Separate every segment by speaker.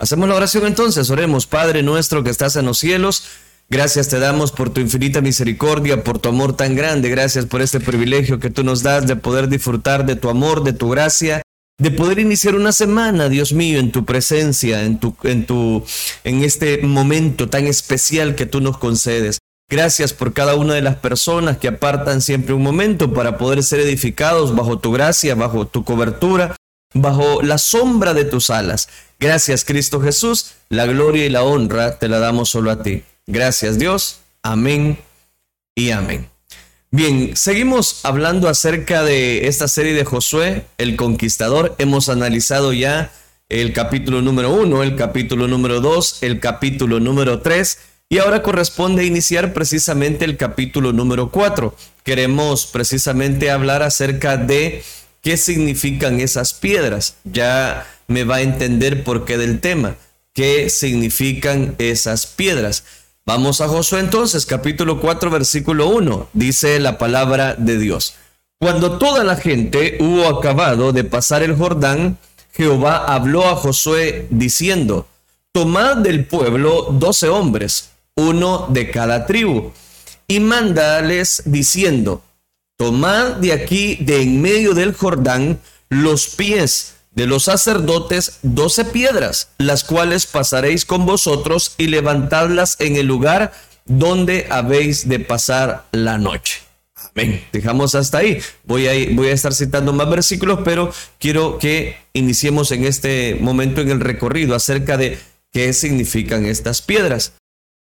Speaker 1: Hacemos la oración entonces, oremos, Padre nuestro que estás en los cielos. Gracias te damos por tu infinita misericordia, por tu amor tan grande. Gracias por este privilegio que tú nos das de poder disfrutar de tu amor, de tu gracia, de poder iniciar una semana, Dios mío, en tu presencia, en tu, en tu, en este momento tan especial que tú nos concedes. Gracias por cada una de las personas que apartan siempre un momento para poder ser edificados bajo tu gracia, bajo tu cobertura, bajo la sombra de tus alas. Gracias, Cristo Jesús. La gloria y la honra te la damos solo a ti. Gracias Dios. Amén y amén. Bien, seguimos hablando acerca de esta serie de Josué, el conquistador. Hemos analizado ya el capítulo número uno, el capítulo número dos, el capítulo número tres y ahora corresponde iniciar precisamente el capítulo número cuatro. Queremos precisamente hablar acerca de qué significan esas piedras. Ya me va a entender por qué del tema, qué significan esas piedras. Vamos a Josué entonces, capítulo 4, versículo 1. Dice la palabra de Dios. Cuando toda la gente hubo acabado de pasar el Jordán, Jehová habló a Josué diciendo, Tomad del pueblo doce hombres, uno de cada tribu, y mándales diciendo, Tomad de aquí, de en medio del Jordán, los pies de los sacerdotes doce piedras, las cuales pasaréis con vosotros y levantadlas en el lugar donde habéis de pasar la noche. Amén. Dejamos hasta ahí. Voy a, voy a estar citando más versículos, pero quiero que iniciemos en este momento en el recorrido acerca de qué significan estas piedras.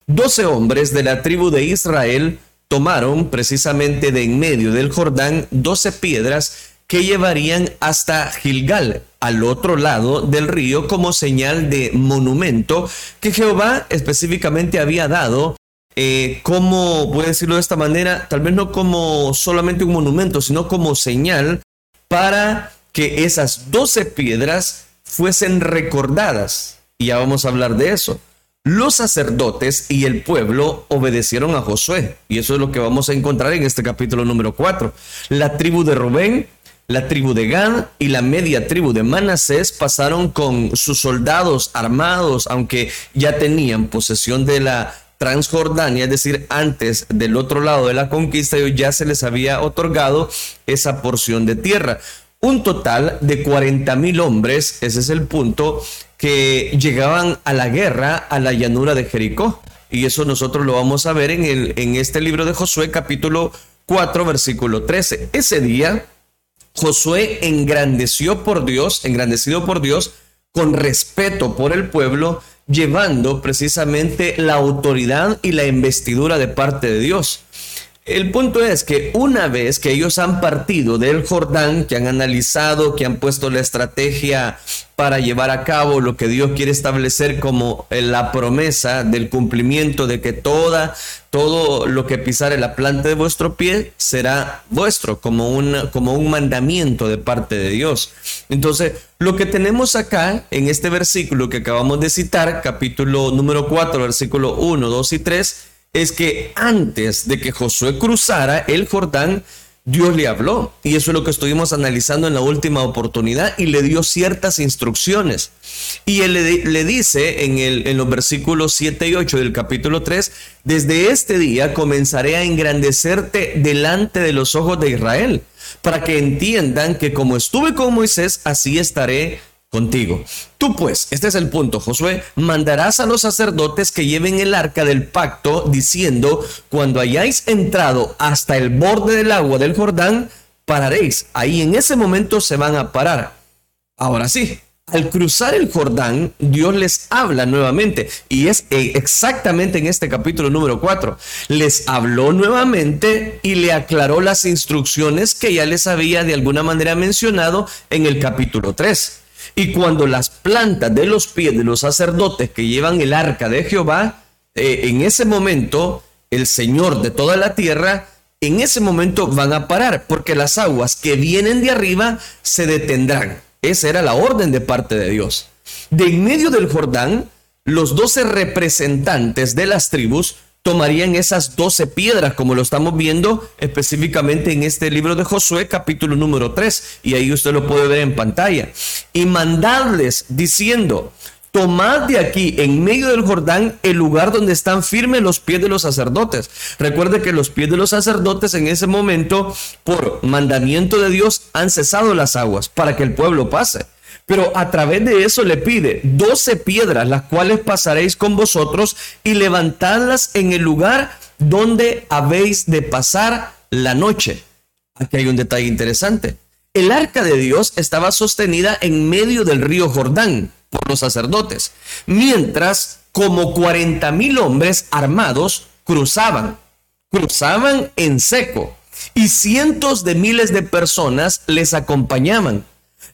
Speaker 1: Doce hombres de la tribu de Israel tomaron precisamente de en medio del Jordán doce piedras que llevarían hasta Gilgal, al otro lado del río, como señal de monumento que Jehová específicamente había dado eh, como, voy a decirlo de esta manera, tal vez no como solamente un monumento, sino como señal para que esas doce piedras fuesen recordadas. Y ya vamos a hablar de eso. Los sacerdotes y el pueblo obedecieron a Josué. Y eso es lo que vamos a encontrar en este capítulo número 4. La tribu de Rubén la tribu de Gad y la media tribu de Manasés pasaron con sus soldados armados, aunque ya tenían posesión de la Transjordania, es decir, antes del otro lado de la conquista, ya se les había otorgado esa porción de tierra. Un total de 40 mil hombres, ese es el punto, que llegaban a la guerra a la llanura de Jericó. Y eso nosotros lo vamos a ver en, el, en este libro de Josué, capítulo 4, versículo 13. Ese día Josué engrandeció por Dios, engrandecido por Dios, con respeto por el pueblo, llevando precisamente la autoridad y la investidura de parte de Dios. El punto es que una vez que ellos han partido del Jordán, que han analizado, que han puesto la estrategia para llevar a cabo lo que Dios quiere establecer como la promesa del cumplimiento de que toda, todo lo que pisare la planta de vuestro pie será vuestro, como, un como un mandamiento de parte de Dios. Entonces, lo que tenemos acá en este versículo que acabamos de citar, capítulo número 4, versículo 1, 2 y 3, es que antes de que Josué cruzara el Jordán, Dios le habló. Y eso es lo que estuvimos analizando en la última oportunidad y le dio ciertas instrucciones. Y él le, dice en, los versículos 7 y 8 del capítulo 3, desde este día comenzaré a engrandecerte delante de los ojos de Israel, para que entiendan que como estuve con Moisés, así estaré contigo. Tú pues, este es el punto, Josué, mandarás a los sacerdotes que lleven el arca del pacto, diciendo, cuando hayáis entrado hasta el borde del agua del Jordán, pararéis. Ahí en ese momento se van a parar. Ahora sí, al cruzar el Jordán, Dios les habla nuevamente. Y es eh, exactamente en este capítulo número 4. Les habló nuevamente y le aclaró las instrucciones que ya les había de alguna manera mencionado en el capítulo 3. Y cuando las plantas de los pies de los sacerdotes que llevan el arca de Jehová, eh, en ese momento, el Señor de toda la tierra, en ese momento van a parar, porque las aguas que vienen de arriba se detendrán. Esa era la orden de parte de Dios. De en medio del Jordán, los doce representantes de las tribus tomarían esas doce piedras, como lo estamos viendo específicamente en este libro de Josué, capítulo número 3, y ahí usted lo puede ver en pantalla, y mandarles diciendo, tomad de aquí, en medio del Jordán, el lugar donde están firmes los pies de los sacerdotes. Recuerde que los pies de los sacerdotes en ese momento, por mandamiento de Dios, han cesado las aguas para que el pueblo pase. Pero a través de eso le pide doce piedras, las cuales pasaréis con vosotros y levantadlas en el lugar donde habéis de pasar la noche. Aquí hay un detalle interesante. El arca de Dios estaba sostenida en medio del río Jordán por los sacerdotes, mientras como 40 mil hombres armados cruzaban, cruzaban en seco y cientos de miles de personas les acompañaban.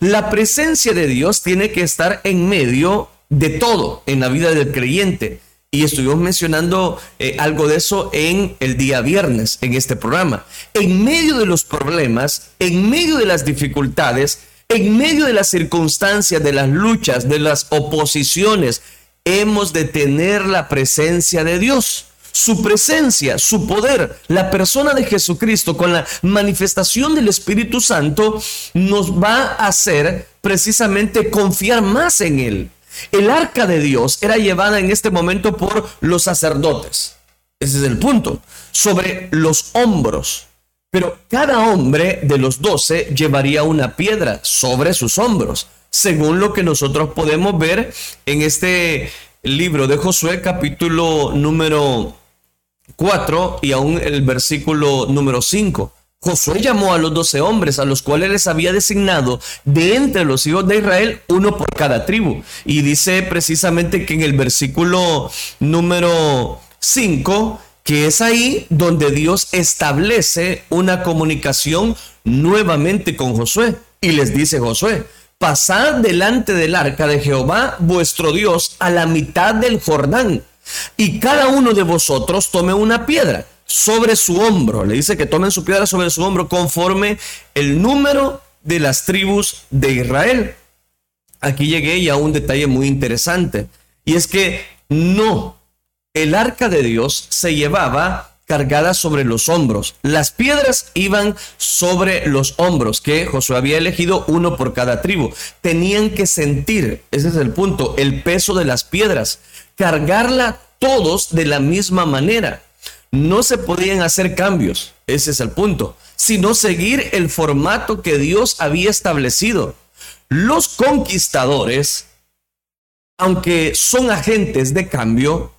Speaker 1: La presencia de Dios tiene que estar en medio de todo en la vida del creyente. Y estuvimos mencionando eh, algo de eso en el día viernes, en este programa. En medio de los problemas, en medio de las dificultades, en medio de las circunstancias, de las luchas, de las oposiciones, hemos de tener la presencia de Dios. Su presencia, su poder, la persona de Jesucristo con la manifestación del Espíritu Santo nos va a hacer precisamente confiar más en Él. El arca de Dios era llevada en este momento por los sacerdotes. Ese es el punto. Sobre los hombros pero cada hombre de los doce llevaría una piedra sobre sus hombros, según lo que nosotros podemos ver en este libro de Josué capítulo número 4 y aún el versículo número 5. Josué llamó a los doce hombres a los cuales les había designado de entre los hijos de Israel uno por cada tribu. Y dice precisamente que en el versículo número 5 que es ahí donde Dios establece una comunicación nuevamente con Josué. Y les dice Josué, pasad delante del arca de Jehová vuestro Dios a la mitad del Jordán, y cada uno de vosotros tome una piedra sobre su hombro. Le dice que tomen su piedra sobre su hombro conforme el número de las tribus de Israel. Aquí llegué ya a un detalle muy interesante, y es que no el arca de Dios se llevaba cargada sobre los hombros. Las piedras iban sobre los hombros, que Josué había elegido uno por cada tribu. Tenían que sentir, ese es el punto, el peso de las piedras, cargarla todos de la misma manera. No se podían hacer cambios, ese es el punto, sino seguir el formato que Dios había establecido. Los conquistadores, aunque son agentes de cambio,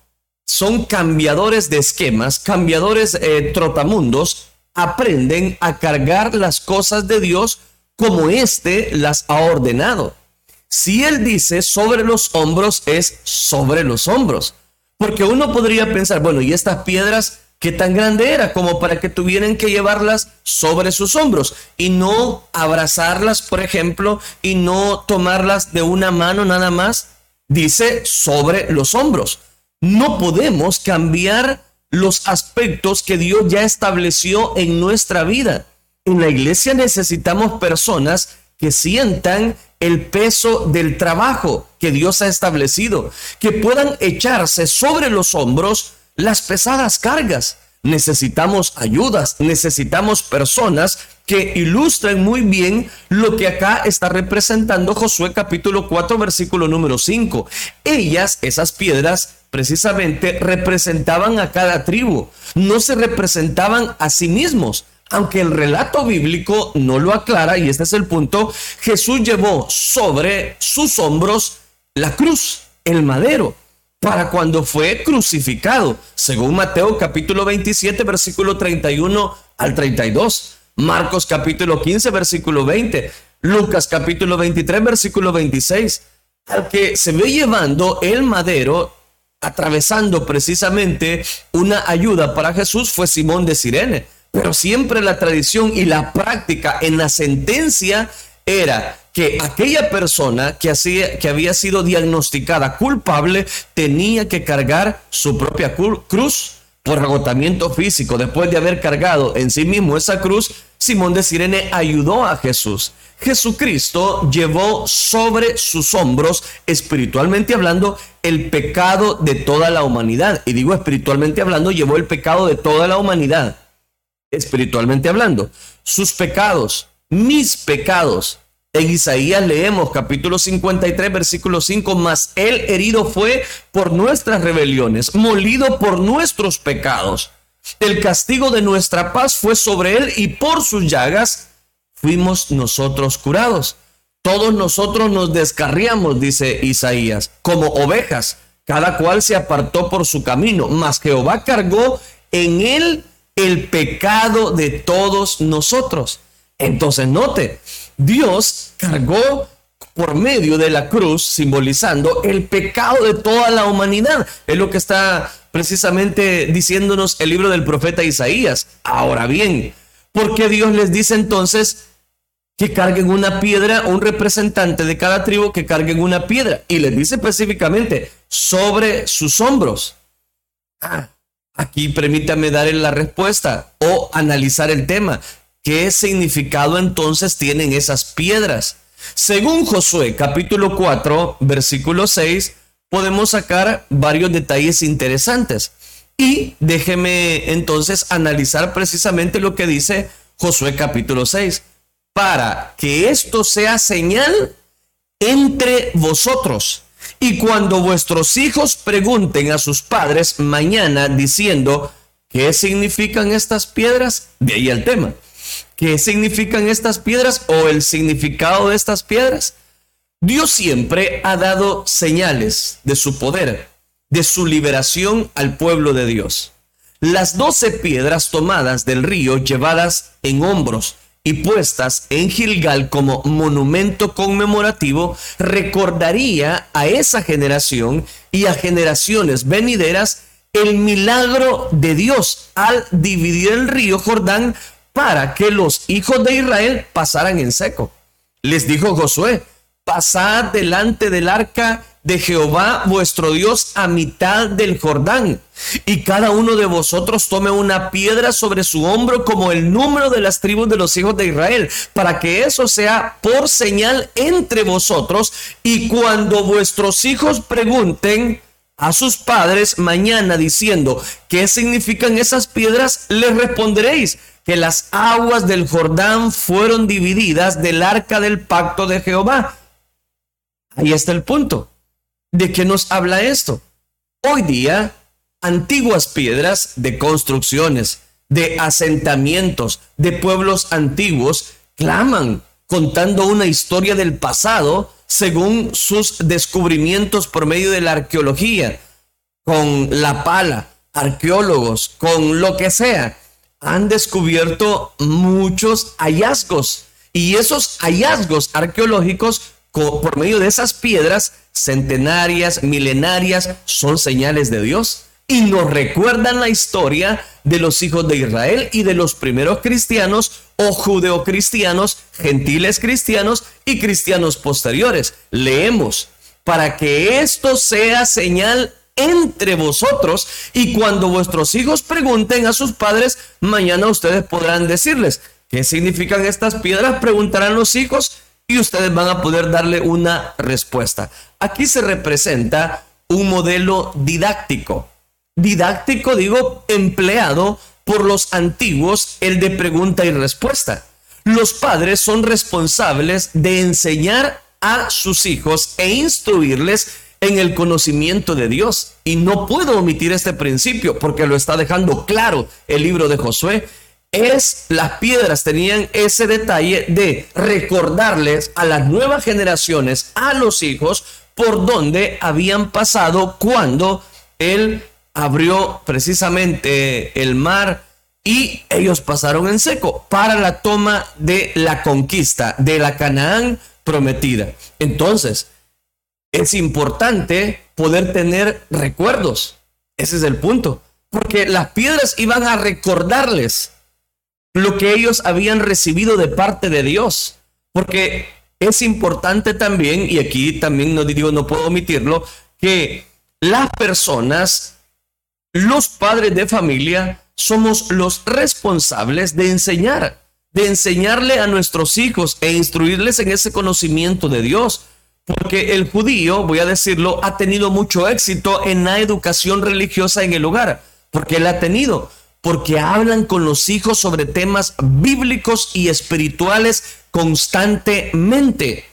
Speaker 1: son cambiadores de esquemas, cambiadores eh, trotamundos, aprenden a cargar las cosas de Dios como éste las ha ordenado. Si Él dice sobre los hombros, es sobre los hombros. Porque uno podría pensar, bueno, ¿y estas piedras qué tan grande era como para que tuvieran que llevarlas sobre sus hombros y no abrazarlas, por ejemplo, y no tomarlas de una mano nada más? Dice sobre los hombros. No podemos cambiar los aspectos que Dios ya estableció en nuestra vida. En la iglesia necesitamos personas que sientan el peso del trabajo que Dios ha establecido, que puedan echarse sobre los hombros las pesadas cargas. Necesitamos ayudas, necesitamos personas que ilustren muy bien lo que acá está representando Josué capítulo 4 versículo número 5. Ellas, esas piedras, precisamente representaban a cada tribu, no se representaban a sí mismos. Aunque el relato bíblico no lo aclara, y este es el punto, Jesús llevó sobre sus hombros la cruz, el madero, para cuando fue crucificado, según Mateo capítulo 27, versículo 31 al 32, Marcos capítulo 15, versículo 20, Lucas capítulo 23, versículo 26. Al que se ve llevando el madero atravesando precisamente una ayuda para Jesús fue Simón de Sirene. Pero siempre la tradición y la práctica en la sentencia era que aquella persona que, hacía, que había sido diagnosticada culpable tenía que cargar su propia cruz por agotamiento físico. Después de haber cargado en sí mismo esa cruz, Simón de Sirene ayudó a Jesús. Jesucristo llevó sobre sus hombros, espiritualmente hablando, el pecado de toda la humanidad. Y digo espiritualmente hablando, llevó el pecado de toda la humanidad. Espiritualmente hablando, sus pecados, mis pecados, En Isaías leemos capítulo 53, versículo 5, mas él herido fue por nuestras rebeliones, molido por nuestros pecados. El castigo de nuestra paz fue sobre él y por sus llagas fuimos nosotros curados. Todos nosotros nos descarriamos, dice Isaías, como ovejas. Cada cual se apartó por su camino, mas Jehová cargó en él el pecado de todos nosotros. Entonces, note, Dios cargó por medio de la cruz, simbolizando el pecado de toda la humanidad. Es lo que está precisamente diciéndonos el libro del profeta Isaías. Ahora bien, ¿por qué Dios les dice entonces que carguen una piedra, un representante de cada tribu que carguen una piedra? Y les dice específicamente, sobre sus hombros. Ah, aquí permítame dar la respuesta o analizar el tema. ¿Qué significado entonces tienen esas piedras? Según Josué capítulo 4, versículo 6, podemos sacar varios detalles interesantes. Y déjeme entonces analizar precisamente lo que dice Josué capítulo 6. Para que esto sea señal entre vosotros. Y cuando vuestros hijos pregunten a sus padres mañana diciendo, ¿qué significan estas piedras? De ahí el tema. ¿Qué significan estas piedras o el significado de estas piedras? Dios siempre ha dado señales de su poder, de su liberación al pueblo de Dios. Las doce piedras tomadas del río llevadas en hombros y puestas en Gilgal como monumento conmemorativo recordaría a esa generación y a generaciones venideras el milagro de Dios al dividir el río Jordán para que los hijos de Israel pasaran en seco. Les dijo Josué, pasad delante del arca de Jehová vuestro Dios a mitad del Jordán, y cada uno de vosotros tome una piedra sobre su hombro como el número de las tribus de los hijos de Israel, para que eso sea por señal entre vosotros, y cuando vuestros hijos pregunten, a sus padres mañana diciendo, ¿qué significan esas piedras? Les responderéis que las aguas del Jordán fueron divididas del arca del pacto de Jehová. Ahí está el punto. ¿De qué nos habla esto? Hoy día, antiguas piedras de construcciones, de asentamientos, de pueblos antiguos, claman contando una historia del pasado según sus descubrimientos por medio de la arqueología, con la pala, arqueólogos, con lo que sea, han descubierto muchos hallazgos. Y esos hallazgos arqueológicos, por medio de esas piedras centenarias, milenarias, son señales de Dios y nos recuerdan la historia de los hijos de Israel y de los primeros cristianos o judeocristianos, gentiles cristianos y cristianos posteriores. Leemos, para que esto sea señal entre vosotros y cuando vuestros hijos pregunten a sus padres, mañana ustedes podrán decirles, ¿qué significan estas piedras? Preguntarán los hijos y ustedes van a poder darle una respuesta. Aquí se representa un modelo didáctico didáctico, digo, empleado por los antiguos, el de pregunta y respuesta. Los padres son responsables de enseñar a sus hijos e instruirles en el conocimiento de Dios. Y no puedo omitir este principio porque lo está dejando claro el libro de Josué. Es las piedras tenían ese detalle de recordarles a las nuevas generaciones, a los hijos, por donde habían pasado cuando el abrió precisamente el mar y ellos pasaron en seco para la toma de la conquista de la Canaán prometida. Entonces, es importante poder tener recuerdos. Ese es el punto. Porque las piedras iban a recordarles lo que ellos habían recibido de parte de Dios. Porque es importante también, y aquí también no digo, no puedo omitirlo, que las personas los padres de familia somos los responsables de enseñar, de enseñarle a nuestros hijos e instruirles en ese conocimiento de Dios. Porque el judío, voy a decirlo, ha tenido mucho éxito en la educación religiosa en el hogar. Porque él ha tenido. porque hablan con los hijos sobre temas bíblicos y espirituales constantemente.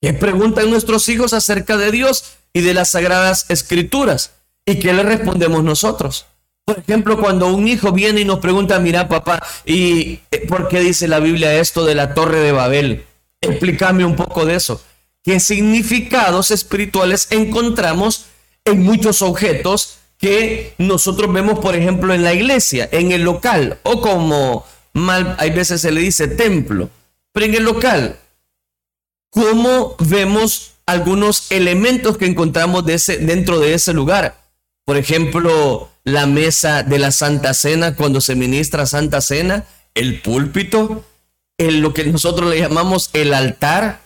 Speaker 1: ¿Qué preguntan nuestros hijos acerca de Dios y de las sagradas escrituras? ¿Y qué le respondemos nosotros? Por ejemplo, cuando un hijo viene y nos pregunta, mira papá, ¿y eh, por qué dice la Biblia esto de la torre de Babel? Explícame un poco de eso. ¿Qué significados espirituales encontramos en muchos objetos que nosotros vemos, por ejemplo, en la iglesia, en el local, o como mal, hay veces se le dice templo, pero en el local, ¿cómo vemos algunos elementos que encontramos de ese, dentro de ese lugar? Por ejemplo, la mesa de la Santa Cena, cuando se ministra Santa Cena, el púlpito, el, lo que nosotros le llamamos el altar,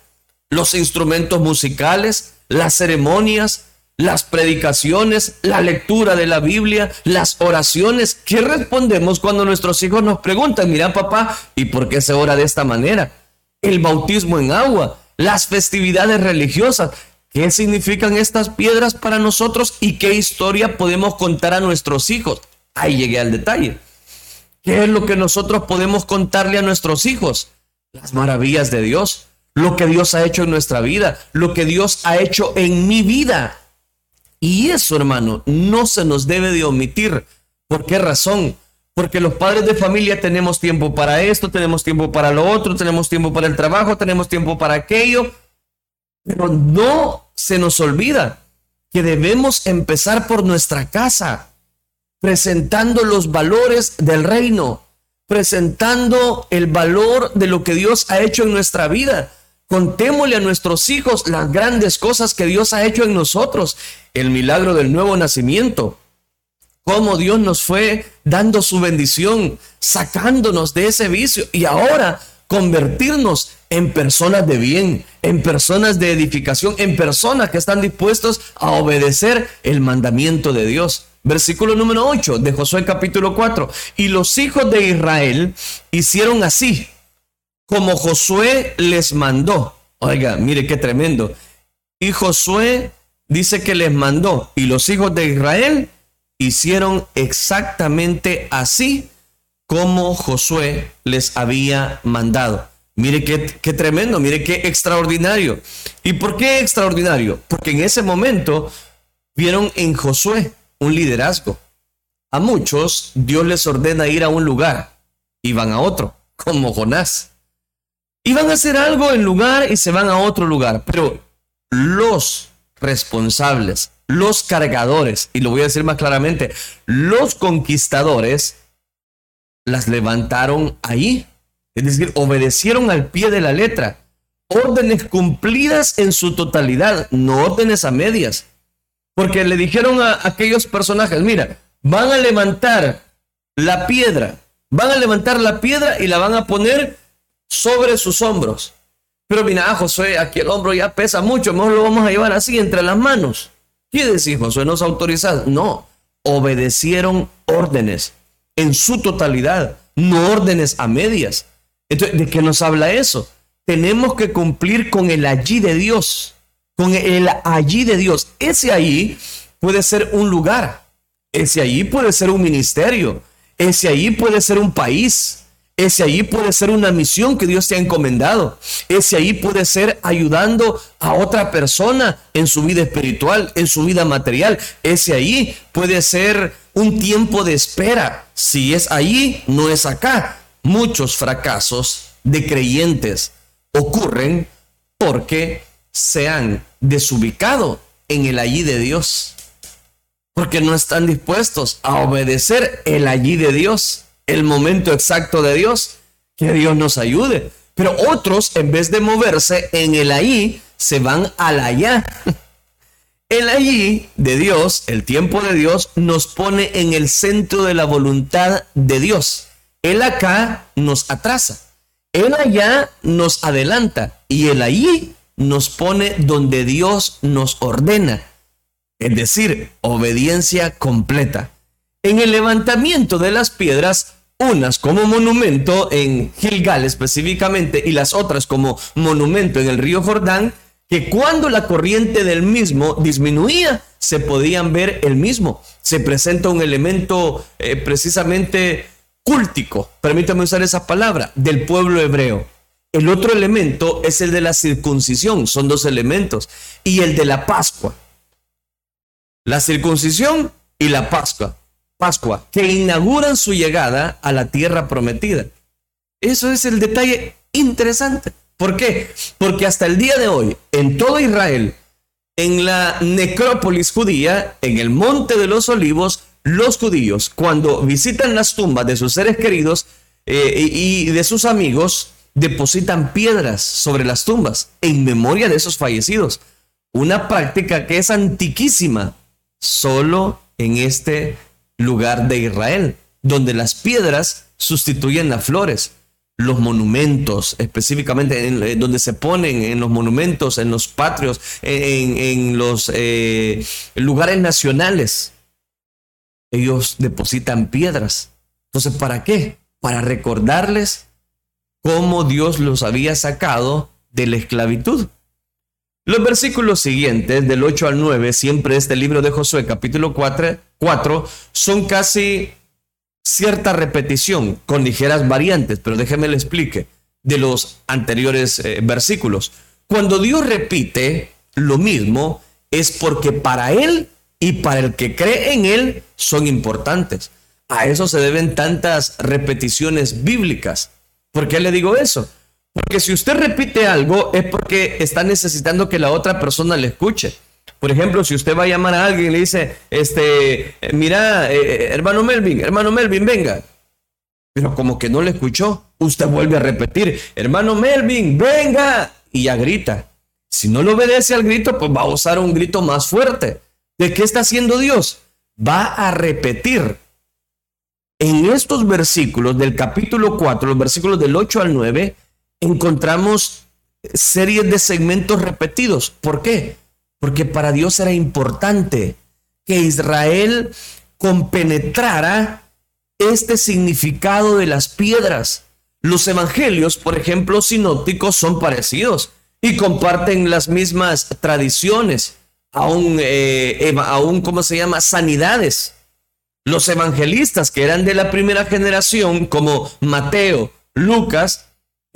Speaker 1: los instrumentos musicales, las ceremonias, las predicaciones, la lectura de la Biblia, las oraciones. ¿Qué respondemos cuando nuestros hijos nos preguntan, mira papá, ¿y por qué se ora de esta manera? El bautismo en agua, las festividades religiosas. ¿Qué significan estas piedras para nosotros y qué historia podemos contar a nuestros hijos? Ahí llegué al detalle. ¿Qué es lo que nosotros podemos contarle a nuestros hijos? Las maravillas de Dios, lo que Dios ha hecho en nuestra vida, lo que Dios ha hecho en mi vida. Y eso, hermano, no se nos debe de omitir. ¿Por qué razón? Porque los padres de familia tenemos tiempo para esto, tenemos tiempo para lo otro, tenemos tiempo para el trabajo, tenemos tiempo para aquello. Pero no se nos olvida que debemos empezar por nuestra casa, presentando los valores del reino, presentando el valor de lo que Dios ha hecho en nuestra vida. Contémosle a nuestros hijos las grandes cosas que Dios ha hecho en nosotros, el milagro del nuevo nacimiento, cómo Dios nos fue dando su bendición, sacándonos de ese vicio. Y ahora convertirnos en personas de bien, en personas de edificación, en personas que están dispuestos a obedecer el mandamiento de Dios. Versículo número 8 de Josué capítulo 4. Y los hijos de Israel hicieron así como Josué les mandó. Oiga, mire qué tremendo. Y Josué dice que les mandó y los hijos de Israel hicieron exactamente así como Josué les había mandado. Mire qué, tremendo, mire qué extraordinario. ¿Y por qué extraordinario? Porque en ese momento vieron en Josué un liderazgo. A muchos Dios les ordena ir a un lugar y van a otro, como Jonás. Y van a hacer algo en lugar y se van a otro lugar. Pero los responsables, los cargadores, y lo voy a decir más claramente, los conquistadores, las levantaron ahí. Es decir, obedecieron al pie de la letra. Órdenes cumplidas en su totalidad, no órdenes a medias. Porque le dijeron a aquellos personajes, mira, van a levantar la piedra, van a levantar la piedra y la van a poner sobre sus hombros. Pero mira, Josué, aquí el hombro ya pesa mucho, mejor lo vamos a llevar así entre las manos. ¿Qué decís, Josué? ¿No es autorizado? No, obedecieron órdenes en su totalidad, no órdenes a medias. Entonces, ¿de qué nos habla eso? Tenemos que cumplir con el allí de Dios, con el allí de Dios. Ese allí puede ser un lugar, ese allí puede ser un ministerio, ese allí puede ser un país, ese ahí puede ser una misión que Dios te ha encomendado. Ese ahí puede ser ayudando a otra persona en su vida espiritual, en su vida material. Ese ahí puede ser un tiempo de espera. Si es ahí, no es acá. Muchos fracasos de creyentes ocurren porque se han desubicado en el allí de Dios. Porque no están dispuestos a obedecer el allí de Dios el momento exacto de Dios. Que Dios nos ayude. Pero otros, en vez de moverse en el ahí, se van al allá. El allí de Dios, el tiempo de Dios, nos pone en el centro de la voluntad de Dios. El acá nos atrasa. El allá nos adelanta. Y el allí nos pone donde Dios nos ordena. Es decir, obediencia completa. En el levantamiento de las piedras unas como monumento en Gilgal específicamente y las otras como monumento en el río Jordán, que cuando la corriente del mismo disminuía, se podían ver el mismo. Se presenta un elemento eh, precisamente cúltico, permítame usar esa palabra, del pueblo hebreo. El otro elemento es el de la circuncisión, son dos elementos, y el de la Pascua. La circuncisión y la Pascua, Pascua, que inauguran su llegada a la tierra prometida. Eso es el detalle interesante. ¿Por qué? Porque hasta el día de hoy, en todo Israel, en la necrópolis judía, en el monte de los olivos, los judíos, cuando visitan las tumbas de sus seres queridos eh, y de sus amigos, depositan piedras sobre las tumbas en memoria de esos fallecidos. Una práctica que es antiquísima, solo en este lugar de Israel, donde las piedras sustituyen las flores los monumentos, específicamente en, eh, donde se ponen en los monumentos, en los patrios, en, los eh, lugares nacionales. Ellos depositan piedras. Entonces, ¿para qué? Para recordarles cómo Dios los había sacado de la esclavitud. Los versículos siguientes, del 8 al 9, siempre este libro de Josué, capítulo 4, 4 son casi cierta repetición con ligeras variantes, pero déjeme le explique, de los anteriores eh, versículos. Cuando Dios repite lo mismo, es porque para Él y para el que cree en Él son importantes. A eso se deben tantas repeticiones bíblicas. ¿Por qué le digo eso? Porque si usted repite algo es porque está necesitando que la otra persona le escuche. Por ejemplo, si usted va a llamar a alguien y le dice, este, mira, eh, eh, hermano Melvin, hermano Melvin, venga. Pero como que no le escuchó, usted vuelve a repetir, hermano Melvin, venga. Y ya grita. Si no le obedece al grito, pues va a usar un grito más fuerte. ¿De qué está haciendo Dios? Va a repetir. En estos versículos del capítulo 4, los versículos del 8 al 9, encontramos series de segmentos repetidos. ¿Por qué? porque para Dios era importante que Israel compenetrara este significado de las piedras. Los evangelios, por ejemplo, sinópticos, son parecidos y comparten las mismas tradiciones, aún, eh, aún ¿cómo se llama?, sanidades. Los evangelistas que eran de la primera generación, como Mateo, Lucas,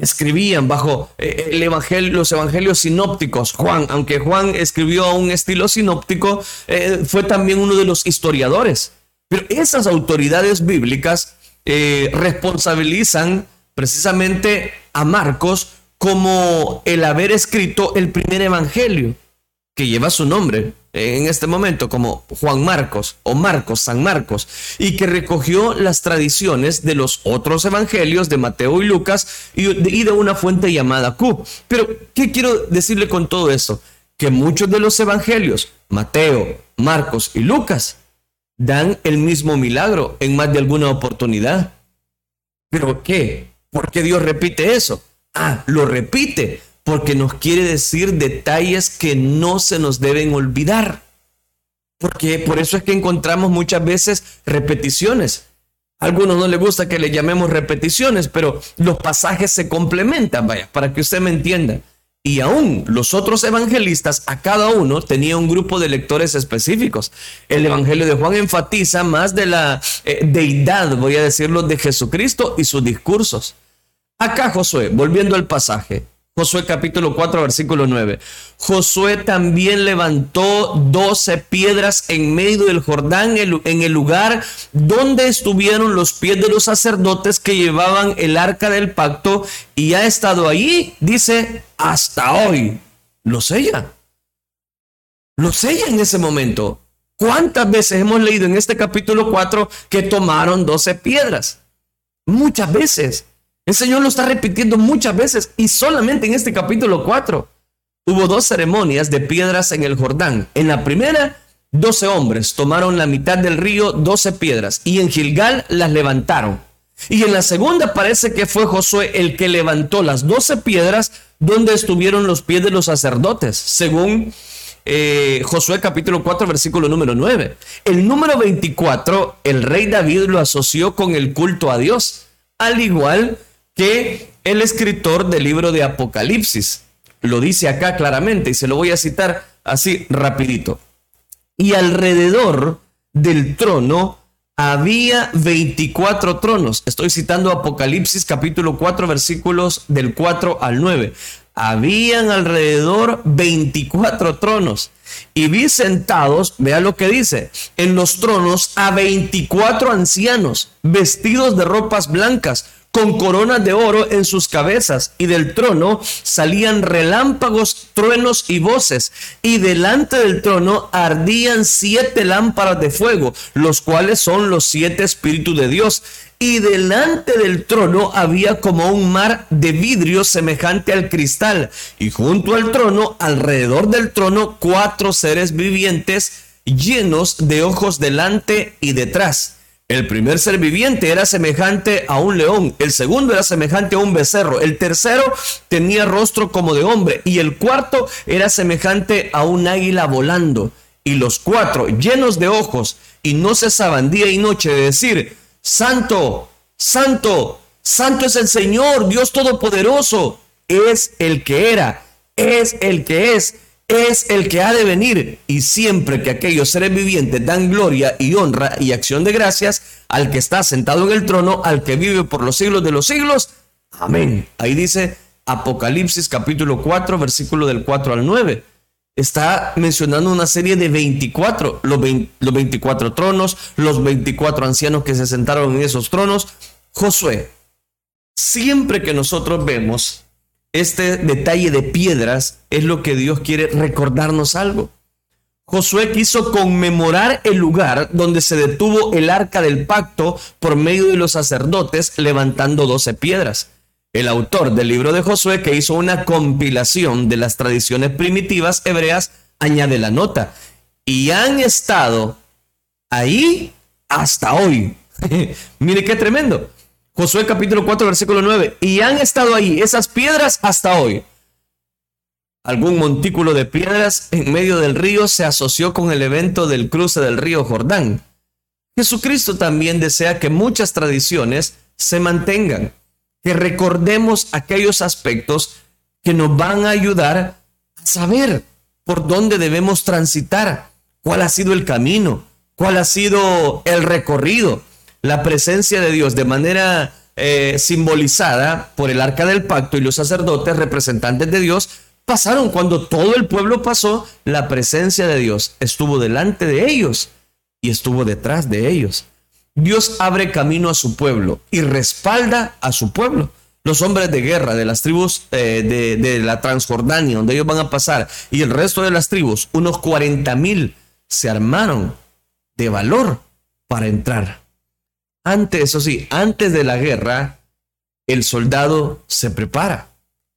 Speaker 1: escribían bajo eh, el evangelio, los evangelios sinópticos. Juan, aunque Juan escribió a un estilo sinóptico, eh, fue también uno de los historiadores. Pero esas autoridades bíblicas eh, responsabilizan precisamente a Marcos como el haber escrito el primer evangelio que lleva su nombre en este momento como Juan Marcos o Marcos, San Marcos, y que recogió las tradiciones de los otros evangelios de Mateo y Lucas y de, una fuente llamada Q. Pero, ¿qué quiero decirle con todo eso? Que muchos de los evangelios, Mateo, Marcos y Lucas, dan el mismo milagro en más de alguna oportunidad. ¿Pero qué? ¿Por qué Dios repite eso? Ah, lo repite porque nos quiere decir detalles que no se nos deben olvidar. Porque por eso es que encontramos muchas veces repeticiones. A algunos no les gusta que le llamemos repeticiones, pero los pasajes se complementan, vaya, para que usted me entienda. Y aún los otros evangelistas, a cada uno tenía un grupo de lectores específicos. El Evangelio de Juan enfatiza más de la eh, deidad, voy a decirlo, de Jesucristo y sus discursos. Acá Josué, volviendo al pasaje, Josué capítulo 4, versículo 9. Josué también levantó doce piedras en medio del Jordán, en el lugar donde estuvieron los pies de los sacerdotes que llevaban el arca del pacto y ha estado ahí, dice, hasta hoy. Lo sella. Lo sella en ese momento. ¿Cuántas veces hemos leído en este capítulo 4 que tomaron doce piedras? Muchas veces. El Señor lo está repitiendo muchas veces y solamente en este capítulo 4 hubo dos ceremonias de piedras en el Jordán. En la primera, 12 hombres tomaron la mitad del río, 12 piedras, y en Gilgal las levantaron. Y en la segunda parece que fue Josué el que levantó las 12 piedras donde estuvieron los pies de los sacerdotes, según eh, Josué capítulo 4, versículo número 9. El número 24, el rey David lo asoció con el culto a Dios, al igual que el escritor del libro de Apocalipsis. Lo dice acá claramente y se lo voy a citar así rapidito. y alrededor del trono había 24 tronos. Estoy citando Apocalipsis capítulo 4 versículos del 4 al 9. Habían alrededor 24 tronos. Y vi sentados, vea lo que dice, en los tronos a 24 ancianos, vestidos de ropas blancas con coronas de oro en sus cabezas, y del trono salían relámpagos, truenos y voces, y delante del trono ardían siete lámparas de fuego, los cuales son los siete espíritus de Dios. Y delante del trono había como un mar de vidrio semejante al cristal, y junto al trono, alrededor del trono, cuatro seres vivientes llenos de ojos delante y detrás el primer ser viviente era semejante a un león, el segundo era semejante a un becerro, el tercero tenía rostro como de hombre y el cuarto era semejante a un águila volando. Y los cuatro, llenos de ojos, y no cesaban día y noche de decir, Santo, Santo, Santo es el Señor, Dios Todopoderoso, es el que era, es el que es es el que ha de venir. Y siempre que aquellos seres vivientes dan gloria y honra y acción de gracias al que está sentado en el trono, al que vive por los siglos de los siglos. Amén. Ahí dice Apocalipsis capítulo 4, versículo del 4 al 9. Está mencionando una serie de 24, los, los 24 tronos, los 24 ancianos que se sentaron en esos tronos. Josué, siempre que nosotros vemos este detalle de piedras es lo que Dios quiere recordarnos algo. Josué quiso conmemorar el lugar donde se detuvo el arca del pacto por medio de los sacerdotes levantando doce piedras. El autor del libro de Josué, que hizo una compilación de las tradiciones primitivas hebreas, añade la nota. Y han estado ahí hasta hoy. Mire qué tremendo. Josué capítulo 4, versículo 9. Y han estado ahí esas piedras hasta hoy. Algún montículo de piedras en medio del río se asoció con el evento del cruce del río Jordán. Jesucristo también desea que muchas tradiciones se mantengan, que recordemos aquellos aspectos que nos van a ayudar a saber por dónde debemos transitar, cuál ha sido el camino, cuál ha sido el recorrido la presencia de Dios de manera eh, simbolizada por el arca del pacto y los sacerdotes representantes de Dios pasaron cuando todo el pueblo pasó, la presencia de Dios estuvo delante de ellos y estuvo detrás de ellos. Dios abre camino a su pueblo y respalda a su pueblo. Los hombres de guerra de las tribus eh, de, de, la Transjordania, donde ellos van a pasar, y el resto de las tribus, unos 40 mil, se armaron de valor para entrar. Antes, eso sí, antes de la guerra, el soldado se prepara.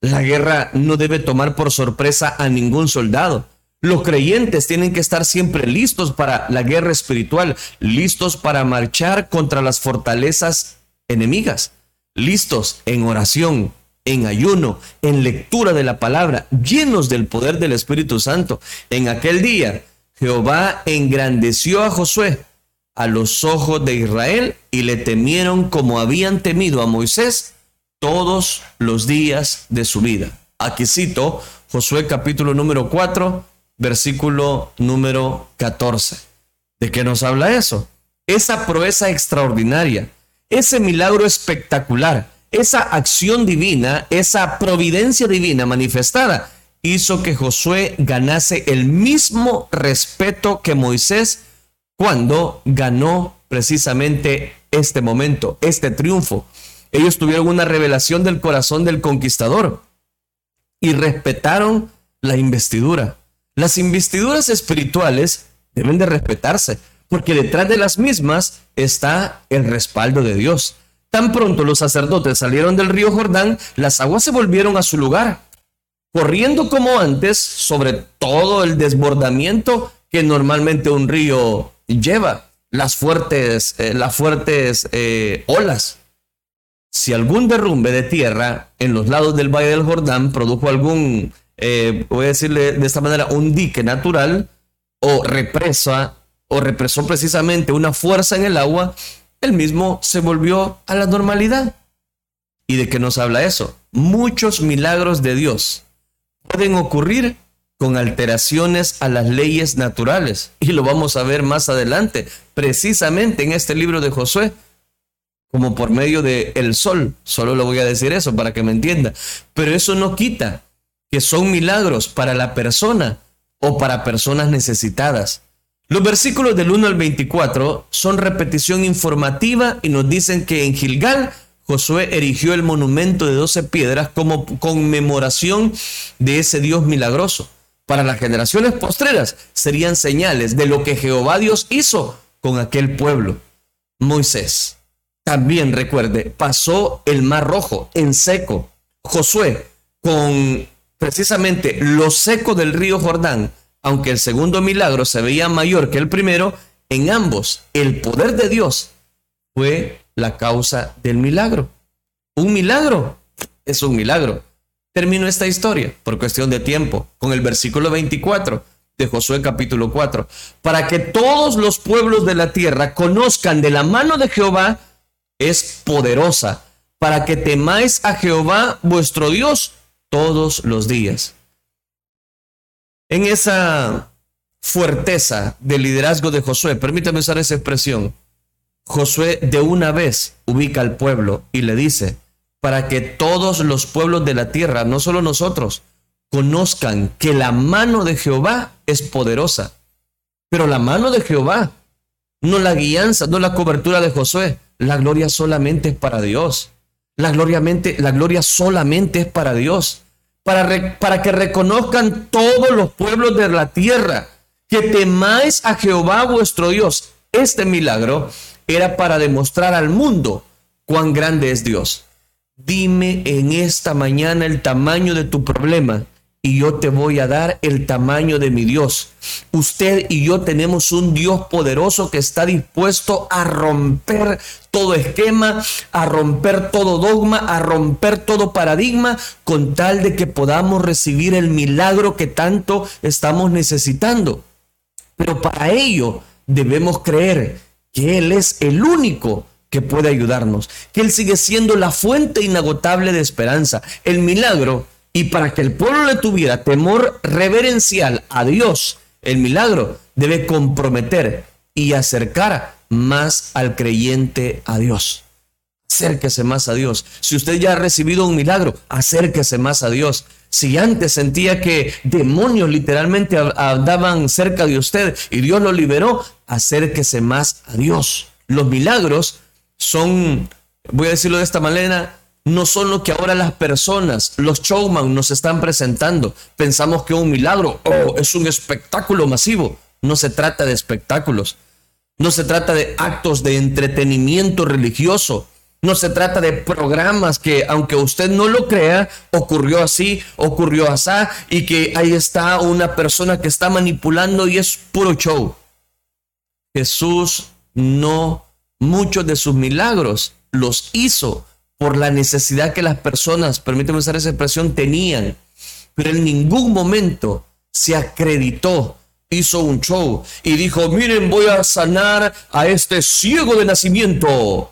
Speaker 1: La guerra no debe tomar por sorpresa a ningún soldado. Los creyentes tienen que estar siempre listos para la guerra espiritual, listos para marchar contra las fortalezas enemigas, listos en oración, en ayuno, en lectura de la palabra, llenos del poder del Espíritu Santo. En aquel día, Jehová engrandeció a Josué a los ojos de Israel y le temieron como habían temido a Moisés todos los días de su vida. Aquí cito Josué capítulo número 4, versículo número 14. ¿De qué nos habla eso? Esa proeza extraordinaria, ese milagro espectacular, esa acción divina, esa providencia divina manifestada, hizo que Josué ganase el mismo respeto que Moisés cuando ganó precisamente este momento, este triunfo. Ellos tuvieron una revelación del corazón del conquistador y respetaron la investidura. Las investiduras espirituales deben de respetarse, porque detrás de las mismas está el respaldo de Dios. Tan pronto los sacerdotes salieron del río Jordán, las aguas se volvieron a su lugar, corriendo como antes sobre todo el desbordamiento que normalmente un río lleva las fuertes, eh, las fuertes eh, olas. Si algún derrumbe de tierra en los lados del Valle del Jordán produjo algún, eh, voy a decirle de esta manera, un dique natural o represa o represó precisamente una fuerza en el agua, el mismo se volvió a la normalidad. ¿Y de qué nos habla eso? Muchos milagros de Dios pueden ocurrir con alteraciones a las leyes naturales. Y lo vamos a ver más adelante, precisamente en este libro de Josué, como por medio del el sol. Solo le voy a decir eso para que me entienda. Pero eso no quita que son milagros para la persona o para personas necesitadas. Los versículos del 1 al 24 son repetición informativa y nos dicen que en Gilgal Josué erigió el monumento de 12 piedras como conmemoración de ese Dios milagroso. Para las generaciones postreras serían señales de lo que Jehová Dios hizo con aquel pueblo. Moisés, también recuerde, pasó el mar rojo en seco. Josué, con precisamente lo seco del río Jordán, aunque el segundo milagro se veía mayor que el primero, en ambos el poder de Dios fue la causa del milagro. Un milagro es un milagro. Termino esta historia por cuestión de tiempo con el versículo 24 de Josué capítulo 4, para que todos los pueblos de la tierra conozcan de la mano de Jehová es poderosa, para que temáis a Jehová vuestro Dios todos los días. En esa fuerteza del liderazgo de Josué, permítame usar esa expresión, Josué de una vez ubica al pueblo y le dice, para que todos los pueblos de la tierra, no solo nosotros, conozcan que la mano de Jehová es poderosa. Pero la mano de Jehová, no la guianza, no la cobertura de Josué, la gloria solamente es para Dios. La gloria, la gloria solamente es para Dios. Para, para que reconozcan todos los pueblos de la tierra que temáis a Jehová vuestro Dios. Este milagro era para demostrar al mundo cuán grande es Dios. Dime en esta mañana el tamaño de tu problema y yo te voy a dar el tamaño de mi Dios. Usted y yo tenemos un Dios poderoso que está dispuesto a romper todo esquema, a romper todo dogma, a romper todo paradigma, con tal de que podamos recibir el milagro que tanto estamos necesitando. Pero para ello debemos creer que Él es el único que puede ayudarnos, que Él sigue siendo la fuente inagotable de esperanza, el milagro, y para que el pueblo le tuviera temor reverencial a Dios, el milagro debe comprometer y acercar más al creyente a Dios. Acérquese más a Dios. Si usted ya ha recibido un milagro, acérquese más a Dios. Si antes sentía que demonios literalmente andaban cerca de usted y Dios lo liberó, acérquese más a Dios. Los milagros son, voy a decirlo de esta manera, no son lo que ahora las personas, los showman nos están presentando. Pensamos que un milagro oh, es un espectáculo masivo. No se trata de espectáculos. No se trata de actos de entretenimiento religioso. No se trata de programas que, aunque usted no lo crea, ocurrió así, ocurrió así, y que ahí está una persona que está manipulando y es puro show. Jesús no, muchos de sus milagros los hizo por la necesidad que las personas, permíteme usar esa expresión, tenían. Pero en ningún momento se acreditó, hizo un show y dijo, miren, voy a sanar a este ciego de nacimiento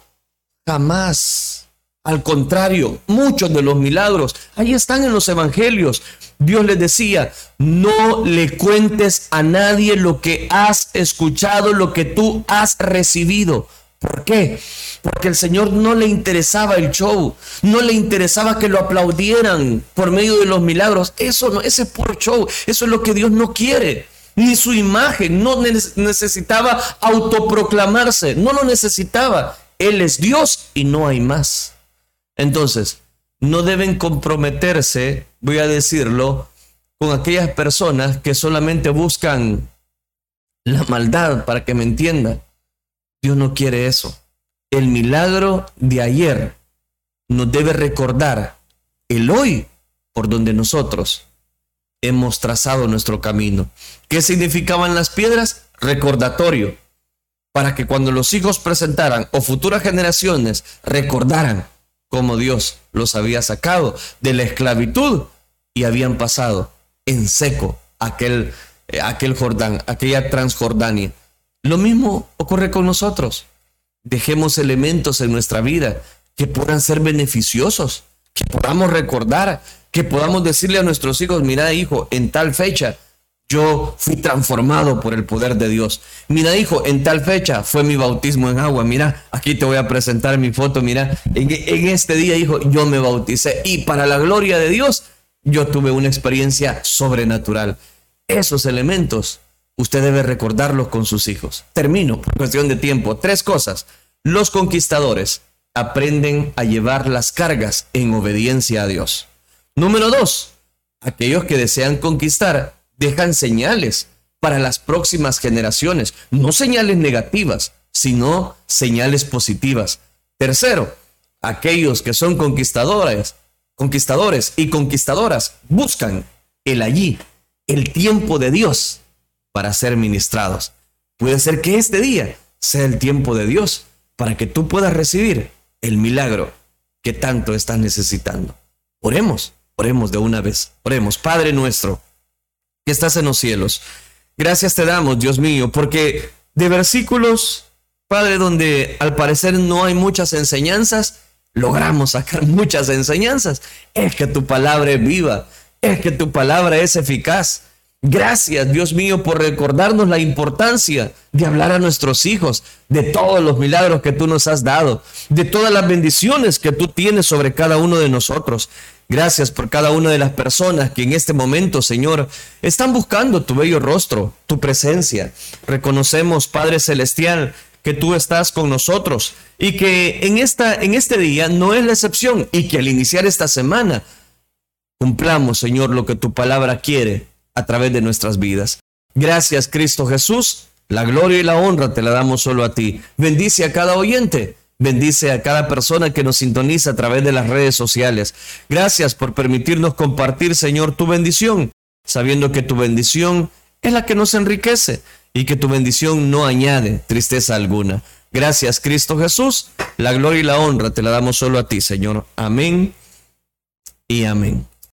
Speaker 1: Jamás. Al contrario, muchos de los milagros ahí están en los evangelios. Dios les decía, no le cuentes a nadie lo que has escuchado, lo que tú has recibido. ¿Por qué? Porque el Señor no le interesaba el show, no le interesaba que lo aplaudieran por medio de los milagros. Eso no, ese es puro show, eso es lo que Dios no quiere. Ni su imagen, no necesitaba autoproclamarse, no lo necesitaba. Él es Dios y no hay más. Entonces, no deben comprometerse, voy a decirlo, con aquellas personas que solamente buscan la maldad para que me entienda. Dios no quiere eso. El milagro de ayer nos debe recordar el hoy por donde nosotros hemos trazado nuestro camino. ¿Qué significaban las piedras? Recordatorio para que cuando los hijos presentaran o futuras generaciones recordaran cómo Dios los había sacado de la esclavitud y habían pasado en seco aquel, eh, aquel Jordán, aquella Transjordania. Lo mismo ocurre con nosotros. Dejemos elementos en nuestra vida que puedan ser beneficiosos, que podamos recordar, que podamos decirle a nuestros hijos, mira hijo, en tal fecha yo fui transformado por el poder de Dios. Mira, hijo, en tal fecha fue mi bautismo en agua. Mira, aquí te voy a presentar mi foto. Mira, en, en, este día, hijo, yo me bauticé. Y para la gloria de Dios, yo tuve una experiencia sobrenatural. Esos elementos, usted debe recordarlos con sus hijos. Termino por cuestión de tiempo. Tres cosas. Los conquistadores aprenden a llevar las cargas en obediencia a Dios. Número dos, aquellos que desean conquistar dejan señales para las próximas generaciones, no señales negativas, sino señales positivas. Tercero, aquellos que son conquistadores, conquistadores y conquistadoras buscan el allí, el tiempo de Dios para ser ministrados. Puede ser que este día sea el tiempo de Dios para que tú puedas recibir el milagro que tanto estás necesitando. Oremos, oremos de una vez. Oremos, Padre nuestro que estás en los cielos. Gracias te damos, Dios mío, porque de versículos, Padre, donde al parecer no hay muchas enseñanzas, logramos sacar muchas enseñanzas. Es que tu palabra es viva, es que tu palabra es eficaz. Gracias, Dios mío, por recordarnos la importancia de hablar a nuestros hijos de todos los milagros que tú nos has dado, de todas las bendiciones que tú tienes sobre cada uno de nosotros. Gracias por cada una de las personas que en este momento, Señor, están buscando tu bello rostro, tu presencia. Reconocemos, Padre Celestial, que tú estás con nosotros y que en, esta, en este día no es la excepción y que al iniciar esta semana cumplamos, Señor, lo que tu palabra quiere a través de nuestras vidas. Gracias, Cristo Jesús. La gloria y la honra te la damos solo a ti. Bendice a cada oyente. Bendice a cada persona que nos sintoniza a través de las redes sociales. Gracias por permitirnos compartir, Señor, tu bendición, sabiendo que tu bendición es la que nos enriquece y que tu bendición no añade tristeza alguna. Gracias, Cristo Jesús. La gloria y la honra te la damos solo a ti, Señor. Amén y amén.